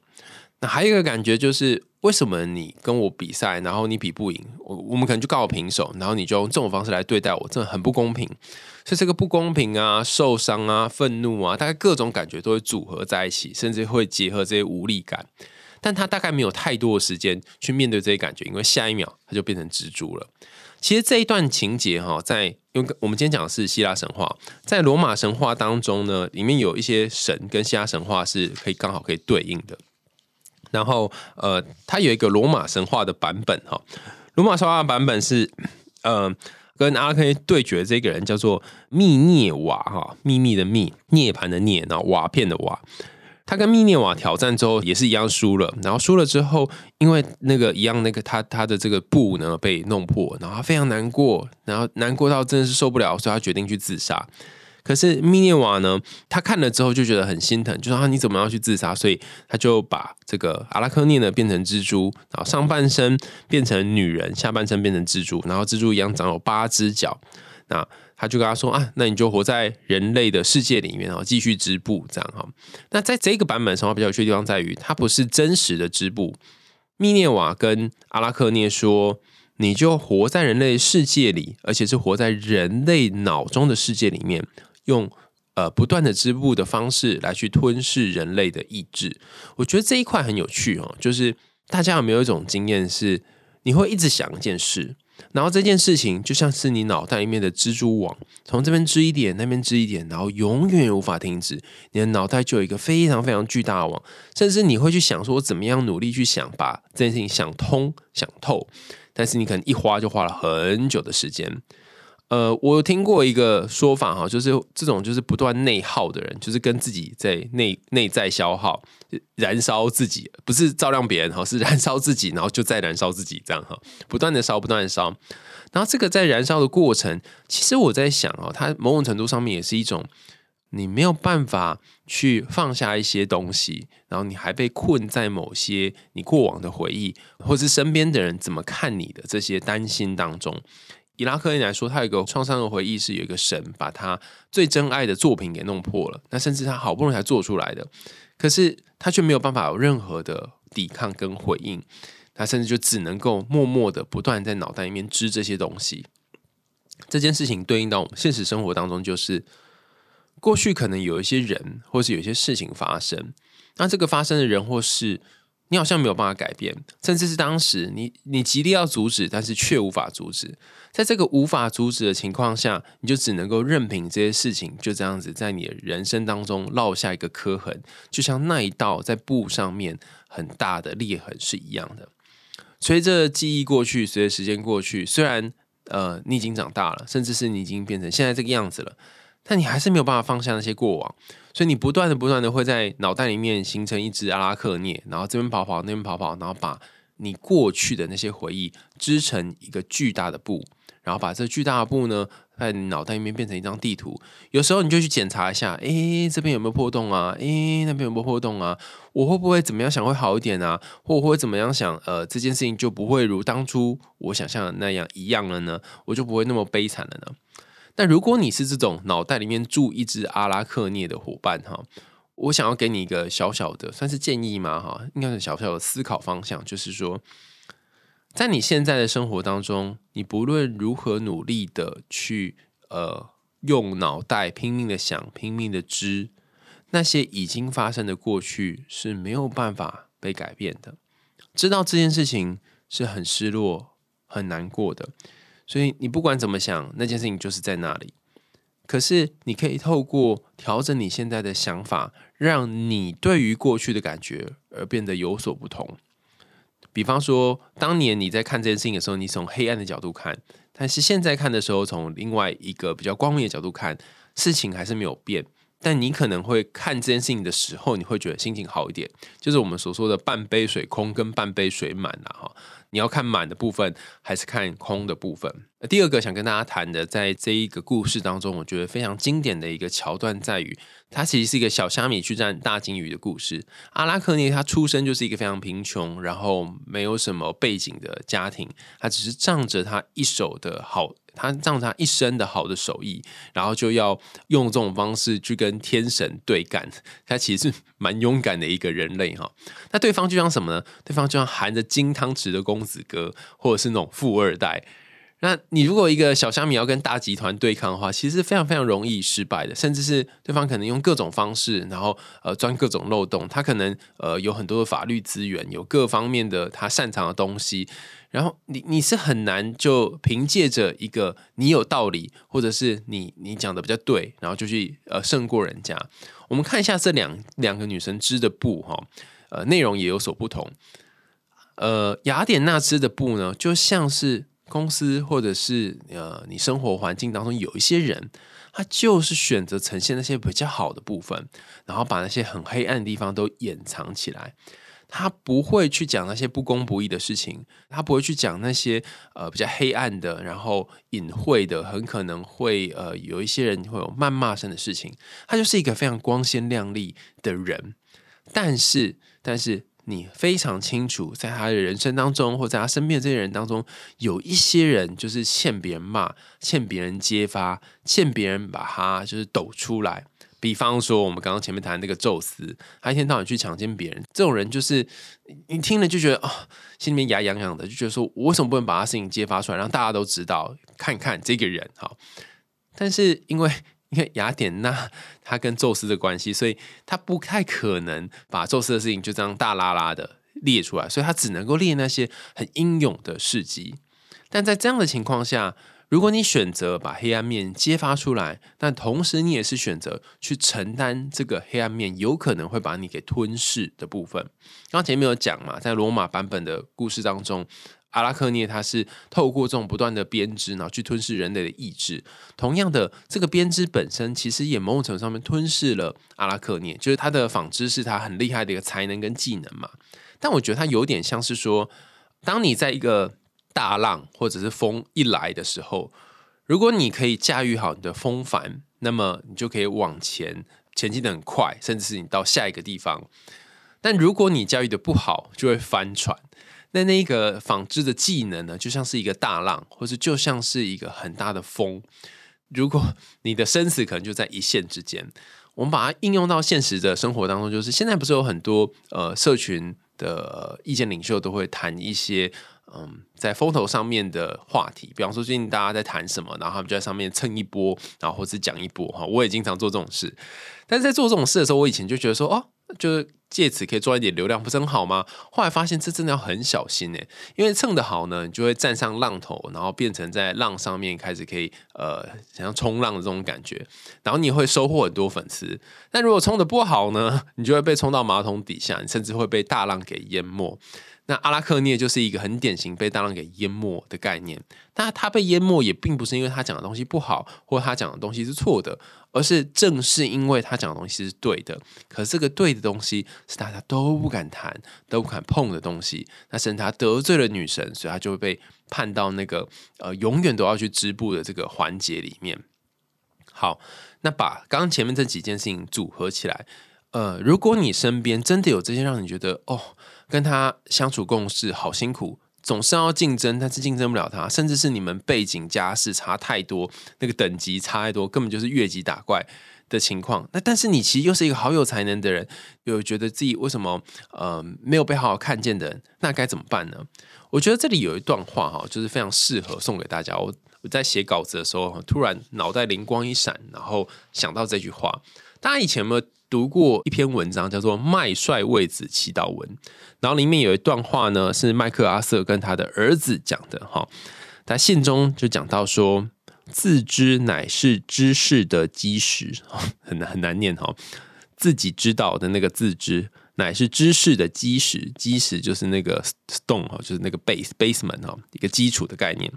那还有一个感觉就是，为什么你跟我比赛，然后你比不赢，我我们可能就告我平手，然后你就用这种方式来对待我，真的很不公平。所以这个不公平啊、受伤啊、愤怒啊，大概各种感觉都会组合在一起，甚至会结合这些无力感。但他大概没有太多的时间去面对这些感觉，因为下一秒他就变成蜘蛛了。其实这一段情节哈，在因为我们今天讲的是希腊神话，在罗马神话当中呢，里面有一些神跟希腊神话是可以刚好可以对应的。然后，呃，它有一个罗马神话的版本哈。罗马神话的版本是，呃，跟阿 K 对决这个人叫做密涅瓦哈，秘密的密，涅盘的涅，然后瓦片的瓦。他跟密涅瓦挑战之后也是一样输了。然后输了之后，因为那个一样那个他他的这个布呢被弄破，然后他非常难过，然后难过到真的是受不了，所以他决定去自杀。可是密涅瓦呢？他看了之后就觉得很心疼，就说：“啊，你怎么要去自杀？”所以他就把这个阿拉克涅呢变成蜘蛛，然后上半身变成女人，下半身变成蜘蛛，然后蜘蛛一样长有八只脚。那他就跟他说：“啊，那你就活在人类的世界里面，然后继续织布，这样哈。”那在这个版本上，比较有趣的地方在于，它不是真实的织布。密涅瓦跟阿拉克涅说。你就活在人类世界里，而且是活在人类脑中的世界里面，用呃不断的织布的方式来去吞噬人类的意志。我觉得这一块很有趣哦，就是大家有没有一种经验是，你会一直想一件事，然后这件事情就像是你脑袋里面的蜘蛛网，从这边织一点，那边织一点，然后永远无法停止。你的脑袋就有一个非常非常巨大的网，甚至你会去想说，我怎么样努力去想把这件事情想通、想透。但是你可能一花就花了很久的时间。呃，我听过一个说法哈，就是这种就是不断内耗的人，就是跟自己在内内在消耗、燃烧自己，不是照亮别人哈，是燃烧自己，然后就再燃烧自己这样哈，不断的烧，不断的烧。然后这个在燃烧的过程，其实我在想哦，它某种程度上面也是一种。你没有办法去放下一些东西，然后你还被困在某些你过往的回忆，或是身边的人怎么看你的这些担心当中。伊拉克人来说，他有一个创伤的回忆，是有一个神把他最珍爱的作品给弄破了。那甚至他好不容易才做出来的，可是他却没有办法有任何的抵抗跟回应。他甚至就只能够默默的不断在脑袋里面织这些东西。这件事情对应到我们现实生活当中，就是。过去可能有一些人，或是有一些事情发生，那这个发生的人或事，你好像没有办法改变，甚至是当时你你极力要阻止，但是却无法阻止。在这个无法阻止的情况下，你就只能够任凭这些事情就这样子在你的人生当中烙下一个刻痕，就像那一道在布上面很大的裂痕是一样的。随着记忆过去，随着时间过去，虽然呃你已经长大了，甚至是你已经变成现在这个样子了。但你还是没有办法放下那些过往，所以你不断的、不断的会在脑袋里面形成一只阿拉克涅，然后这边跑跑，那边跑跑，然后把你过去的那些回忆织成一个巨大的布，然后把这巨大的布呢，在脑袋里面变成一张地图。有时候你就去检查一下，诶，这边有没有破洞啊？诶，那边有没有破洞啊？我会不会怎么样想会好一点啊？或会怎么样想？呃，这件事情就不会如当初我想象的那样一样了呢？我就不会那么悲惨了呢？但如果你是这种脑袋里面住一只阿拉克涅的伙伴哈，我想要给你一个小小的算是建议吗？哈，应该是小小的思考方向，就是说，在你现在的生活当中，你不论如何努力的去呃用脑袋拼命的想、拼命的知，那些已经发生的过去是没有办法被改变的。知道这件事情是很失落、很难过的。所以你不管怎么想，那件事情就是在那里。可是你可以透过调整你现在的想法，让你对于过去的感觉而变得有所不同。比方说，当年你在看这件事情的时候，你从黑暗的角度看；但是现在看的时候，从另外一个比较光明的角度看，事情还是没有变。但你可能会看这件事情的时候，你会觉得心情好一点，就是我们所说的半杯水空跟半杯水满了，哈。你要看满的部分还是看空的部分？第二个想跟大家谈的，在这一个故事当中，我觉得非常经典的一个桥段在于，它其实是一个小虾米去战大鲸鱼的故事。阿拉克涅他出生就是一个非常贫穷，然后没有什么背景的家庭，他只是仗着他一手的好，他仗着他一身的好的手艺，然后就要用这种方式去跟天神对干。他其实是蛮勇敢的一个人类哈。那对方就像什么呢？对方就像含着金汤匙的公子哥，或者是那种富二代。那你如果一个小虾米要跟大集团对抗的话，其实非常非常容易失败的，甚至是对方可能用各种方式，然后呃钻各种漏洞，他可能呃有很多的法律资源，有各方面的他擅长的东西，然后你你是很难就凭借着一个你有道理，或者是你你讲的比较对，然后就去呃胜过人家。我们看一下这两两个女生织的布哈，呃内容也有所不同。呃雅典娜织的布呢，就像是。公司或者是呃，你生活环境当中有一些人，他就是选择呈现那些比较好的部分，然后把那些很黑暗的地方都掩藏起来。他不会去讲那些不公不义的事情，他不会去讲那些呃比较黑暗的，然后隐晦的，很可能会呃有一些人会有谩骂声的事情。他就是一个非常光鲜亮丽的人，但是，但是。你非常清楚，在他的人生当中，或在他身边的这些人当中，有一些人就是欠别人骂，欠别人揭发，欠别人把他就是抖出来。比方说，我们刚刚前面谈那个宙斯，他一天到晚去强奸别人，这种人就是你听了就觉得啊，心里面牙痒痒的，就觉得说我为什么不能把他事情揭发出来，让大家都知道，看看这个人哈。但是因为因为雅典娜她跟宙斯的关系，所以她不太可能把宙斯的事情就这样大拉拉的列出来，所以她只能够列那些很英勇的事迹。但在这样的情况下，如果你选择把黑暗面揭发出来，但同时你也是选择去承担这个黑暗面有可能会把你给吞噬的部分。刚前面有讲嘛，在罗马版本的故事当中。阿拉克涅他是透过这种不断的编织，然后去吞噬人类的意志。同样的，这个编织本身其实也某种程度上面吞噬了阿拉克涅，就是他的纺织是他很厉害的一个才能跟技能嘛。但我觉得他有点像是说，当你在一个大浪或者是风一来的时候，如果你可以驾驭好你的风帆，那么你就可以往前前进的很快，甚至是你到下一个地方。但如果你驾驭的不好，就会翻船。那那个纺织的技能呢，就像是一个大浪，或是就像是一个很大的风。如果你的生死可能就在一线之间，我们把它应用到现实的生活当中，就是现在不是有很多呃社群的意见领袖都会谈一些嗯在风头上面的话题，比方说最近大家在谈什么，然后他们就在上面蹭一波，然后或是讲一波哈。我也经常做这种事，但是在做这种事的时候，我以前就觉得说哦。就是借此可以赚一点流量，不是很好吗？后来发现这真的要很小心哎，因为蹭的好呢，你就会站上浪头，然后变成在浪上面开始可以呃，像冲浪的这种感觉，然后你会收获很多粉丝。但如果冲的不好呢，你就会被冲到马桶底下，你甚至会被大浪给淹没。那阿拉克涅就是一个很典型被大浪给淹没的概念，那他被淹没也并不是因为他讲的东西不好，或他讲的东西是错的，而是正是因为他讲的东西是对的，可是这个对的东西是大家都不敢谈、都不敢碰的东西，那甚至他得罪了女神，所以他就会被判到那个呃永远都要去织布的这个环节里面。好，那把刚刚前面这几件事情组合起来，呃，如果你身边真的有这些让你觉得哦。跟他相处共事好辛苦，总是要竞争，但是竞争不了他，甚至是你们背景家世差太多，那个等级差太多，根本就是越级打怪的情况。那但是你其实又是一个好有才能的人，又觉得自己为什么呃没有被好好看见的人，那该怎么办呢？我觉得这里有一段话哈，就是非常适合送给大家。我我在写稿子的时候，突然脑袋灵光一闪，然后想到这句话。大家以前有没有读过一篇文章，叫做《麦帅为子祈祷文》？然后里面有一段话呢，是麦克阿瑟跟他的儿子讲的哈。他信中就讲到说：“自知乃是知识的基石，很难很难念哈。自己知道的那个自知，乃是知识的基石。基石就是那个 stone 哈，就是那个 base basement 哈，一个基础的概念。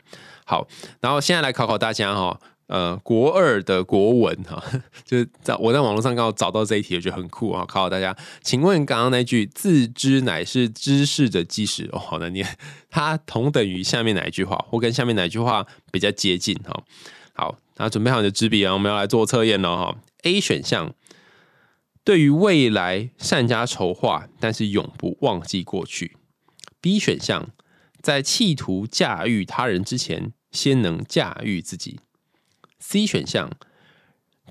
好，然后现在来考考大家哈，呃国二的国文哈，就是在我在网络上刚好找到这一题，我觉得很酷啊，考考大家。请问刚刚那句“自知乃是知识的基石”，哦，好难念，它同等于下面哪一句话，或跟下面哪一句话比较接近？哈，好，那准备好你的纸笔啊，我们要来做测验了哈。A 选项，对于未来善加筹划，但是永不忘记过去。B 选项，在企图驾驭他人之前，先能驾驭自己。C 选项，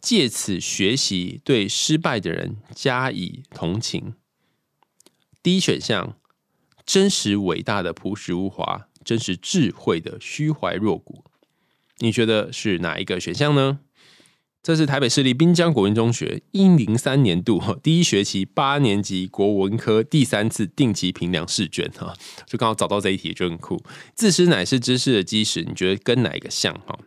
借此学习对失败的人加以同情。D 选项，真实伟大的朴实无华，真实智慧的虚怀若谷。你觉得是哪一个选项呢？这是台北市立滨江国文中学一零三年度第一学期八年级国文科第三次定期评量试卷哈，就刚好找到这一题，就很酷。自私乃是知识的基石，你觉得跟哪一个像哈？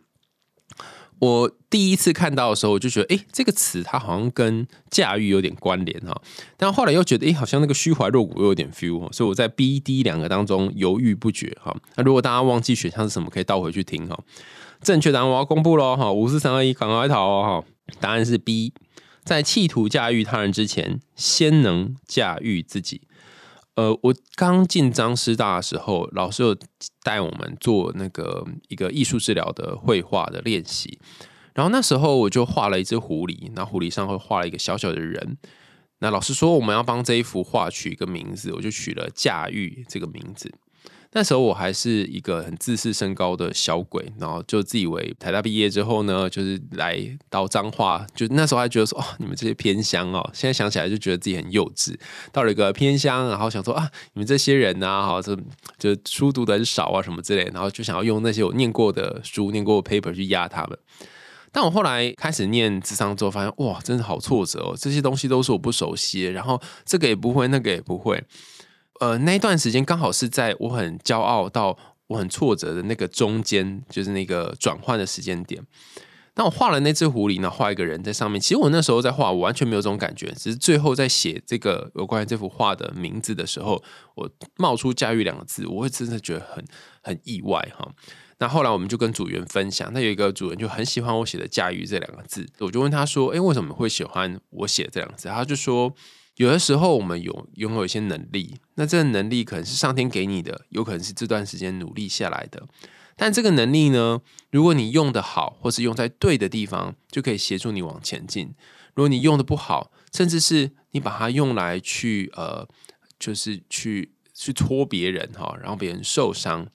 我第一次看到的时候，我就觉得，哎，这个词它好像跟驾驭有点关联哈。但后来又觉得，哎，好像那个虚怀若谷又有点 feel，所以我在 B、D 两个当中犹豫不决哈。那如果大家忘记选项是什么，可以倒回去听哈。正确答案我要公布喽哈，五四三二一，赶快逃哦哈。答案是 B，在企图驾驭他人之前，先能驾驭自己。呃，我刚进张师大的时候，老师有带我们做那个一个艺术治疗的绘画的练习，然后那时候我就画了一只狐狸，那狐狸上会画了一个小小的人，那老师说我们要帮这一幅画取一个名字，我就取了驾驭这个名字。那时候我还是一个很自视身高的小鬼，然后就自以为台大毕业之后呢，就是来到彰化，就那时候还觉得说，哦，你们这些偏乡哦，现在想起来就觉得自己很幼稚。到了一个偏乡，然后想说啊，你们这些人呐，哈，就就书读的很少啊，什么之类，然后就想要用那些我念过的书、念过的 paper 去压他们。但我后来开始念智商之后，发现哇，真的好挫折哦，这些东西都是我不熟悉，然后这个也不会，那个也不会。呃，那一段时间刚好是在我很骄傲到我很挫折的那个中间，就是那个转换的时间点。那我画了那只狐狸，呢，画一个人在上面。其实我那时候在画，我完全没有这种感觉，只是最后在写这个有关于这幅画的名字的时候，我冒出“驾驭”两个字，我会真的觉得很很意外哈。那后来我们就跟组员分享，那有一个组员就很喜欢我写的“驾驭”这两个字，我就问他说：“哎，为什么会喜欢我写这两个字？”他就说。有的时候，我们有拥有一些能力，那这个能力可能是上天给你的，有可能是这段时间努力下来的。但这个能力呢，如果你用的好，或是用在对的地方，就可以协助你往前进。如果你用的不好，甚至是你把它用来去呃，就是去去戳别人哈，让别人受伤，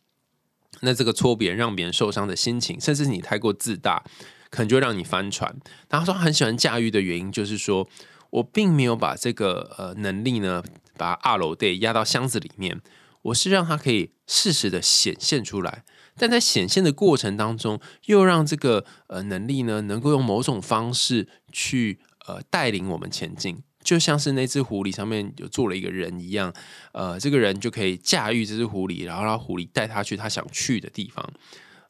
那这个戳别人让别人受伤的心情，甚至你太过自大，可能就让你翻船。他说很喜欢驾驭的原因，就是说。我并没有把这个呃能力呢，把二楼对压到箱子里面，我是让它可以适时的显现出来，但在显现的过程当中，又让这个呃能力呢，能够用某种方式去呃带领我们前进，就像是那只狐狸上面有坐了一个人一样，呃，这个人就可以驾驭这只狐狸，然后让狐狸带他去他想去的地方，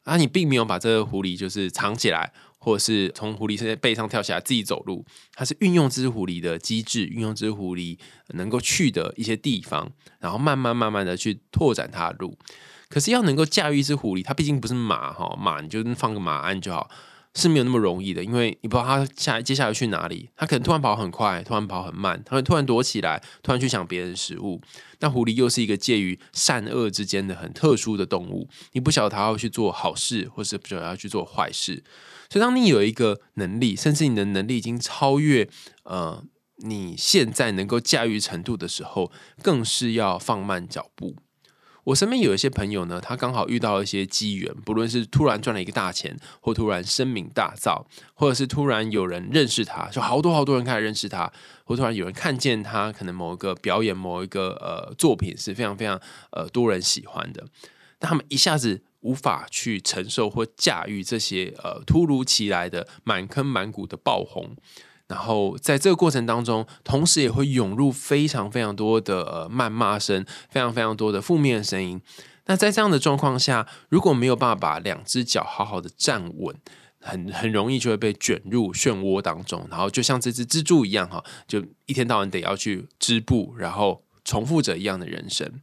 啊，你并没有把这个狐狸就是藏起来。或者是从狐狸身上背上跳下来自己走路，它是运用这只狐狸的机智，运用这只狐狸能够去的一些地方，然后慢慢慢慢的去拓展它的路。可是要能够驾驭一只狐狸，它毕竟不是马哈，马你就放个马鞍就好。是没有那么容易的，因为你不知道它下接下来去哪里，它可能突然跑很快，突然跑很慢，它会突然躲起来，突然去抢别人食物。那狐狸又是一个介于善恶之间的很特殊的动物，你不晓得它要去做好事，或是不晓得要去做坏事。所以，当你有一个能力，甚至你的能力已经超越呃你现在能够驾驭程度的时候，更是要放慢脚步。我身边有一些朋友呢，他刚好遇到一些机缘，不论是突然赚了一个大钱，或突然声名大噪，或者是突然有人认识他，就好多好多人开始认识他，或突然有人看见他，可能某一个表演、某一个呃作品是非常非常呃多人喜欢的，但他们一下子无法去承受或驾驭这些呃突如其来的满坑满谷的爆红。然后在这个过程当中，同时也会涌入非常非常多的呃谩骂声，非常非常多的负面声音。那在这样的状况下，如果没有办法把两只脚好好的站稳，很很容易就会被卷入漩涡当中。然后就像这只蜘蛛一样，哈，就一天到晚得要去织布，然后重复着一样的人生。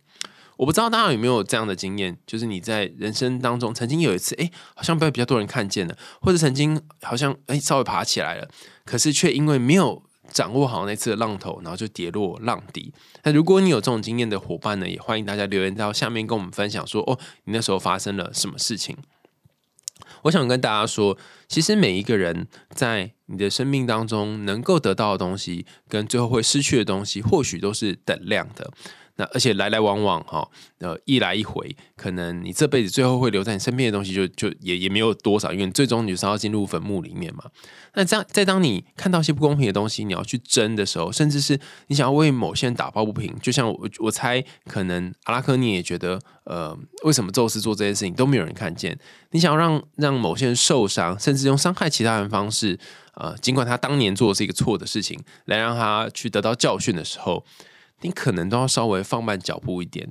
我不知道大家有没有这样的经验，就是你在人生当中曾经有一次，哎，好像被比较多人看见了，或者曾经好像哎稍微爬起来了，可是却因为没有掌握好那次的浪头，然后就跌落浪底。那如果你有这种经验的伙伴呢，也欢迎大家留言到下面跟我们分享，说哦，你那时候发生了什么事情。我想跟大家说，其实每一个人在你的生命当中能够得到的东西，跟最后会失去的东西，或许都是等量的。而且来来往往哈，呃，一来一回，可能你这辈子最后会留在你身边的东西，就就也也没有多少，因为最终你是要进入坟墓里面嘛。那这样，在当你看到一些不公平的东西，你要去争的时候，甚至是你想要为某些人打抱不平，就像我我猜，可能阿拉克尼也觉得，呃，为什么宙斯做这件事情都没有人看见？你想要让让某些人受伤，甚至用伤害其他人方式，呃，尽管他当年做的是一个错的事情，来让他去得到教训的时候。你可能都要稍微放慢脚步一点，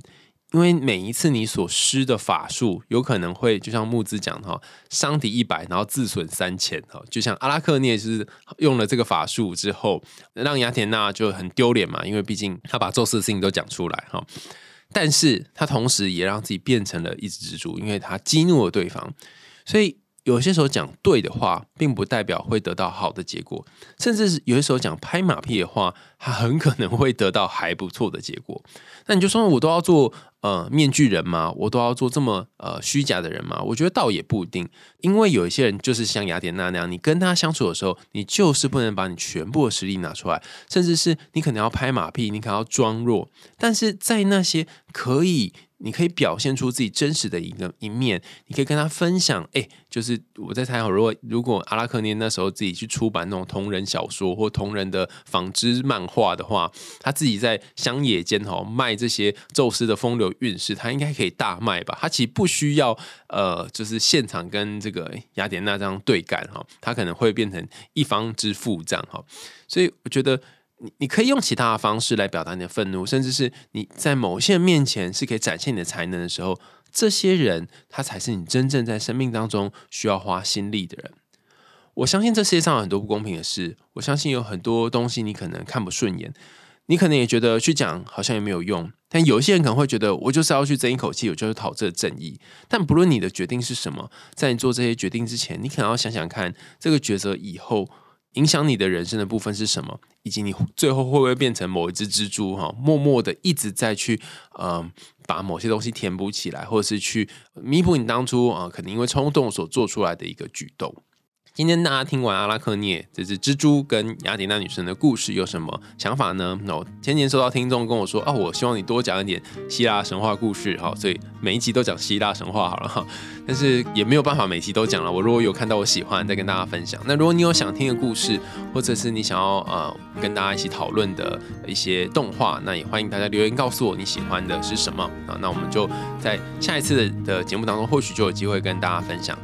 因为每一次你所施的法术，有可能会就像木子讲的哈，伤敌一百，然后自损三千哈。就像阿拉克涅是用了这个法术之后，让雅典娜就很丢脸嘛，因为毕竟他把宙斯的事情都讲出来哈。但是他同时也让自己变成了一只蜘蛛，因为他激怒了对方，所以。有些时候讲对的话，并不代表会得到好的结果，甚至是有些时候讲拍马屁的话，它很可能会得到还不错的结果。那你就说我都要做呃面具人吗？我都要做这么呃虚假的人吗？我觉得倒也不一定，因为有一些人就是像雅典娜那样，你跟他相处的时候，你就是不能把你全部的实力拿出来，甚至是你可能要拍马屁，你可能要装弱，但是在那些可以。你可以表现出自己真实的一个一面，你可以跟他分享。哎，就是我在猜，如果如果阿拉克涅那时候自己去出版那种同人小说或同人的纺织漫画的话，他自己在乡野间哈卖这些宙斯的风流韵事，他应该可以大卖吧？他其实不需要呃，就是现场跟这个雅典娜这样对干哈，他可能会变成一方之富这样哈。所以我觉得。你你可以用其他的方式来表达你的愤怒，甚至是你在某些人面前是可以展现你的才能的时候，这些人他才是你真正在生命当中需要花心力的人。我相信这世界上有很多不公平的事，我相信有很多东西你可能看不顺眼，你可能也觉得去讲好像也没有用。但有一些人可能会觉得，我就是要去争一口气，我就是讨这个正义。但不论你的决定是什么，在你做这些决定之前，你可能要想想看，这个抉择以后。影响你的人生的部分是什么？以及你最后会不会变成某一只蜘蛛？哈，默默的一直在去，嗯，把某些东西填补起来，或者是去弥补你当初啊，可能因为冲动所做出来的一个举动。今天大家听完阿拉克涅这只蜘蛛跟雅典娜女神的故事有什么想法呢？那我前年收到听众跟我说，哦，我希望你多讲一点希腊神话故事，哈，所以每一集都讲希腊神话好了哈。但是也没有办法每集都讲了。我如果有看到我喜欢，再跟大家分享。那如果你有想听的故事，或者是你想要呃跟大家一起讨论的一些动画，那也欢迎大家留言告诉我你喜欢的是什么啊？那我们就在下一次的节目当中，或许就有机会跟大家分享。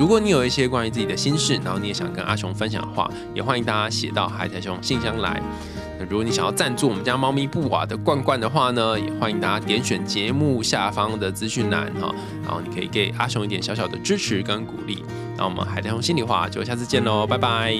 如果你有一些关于自己的心事，然后你也想跟阿雄分享的话，也欢迎大家写到海苔熊信箱来。那如果你想要赞助我们家猫咪布瓦的罐罐的话呢，也欢迎大家点选节目下方的资讯栏哈，然后你可以给阿雄一点小小的支持跟鼓励。那我们海苔熊心里话就下次见喽，拜拜。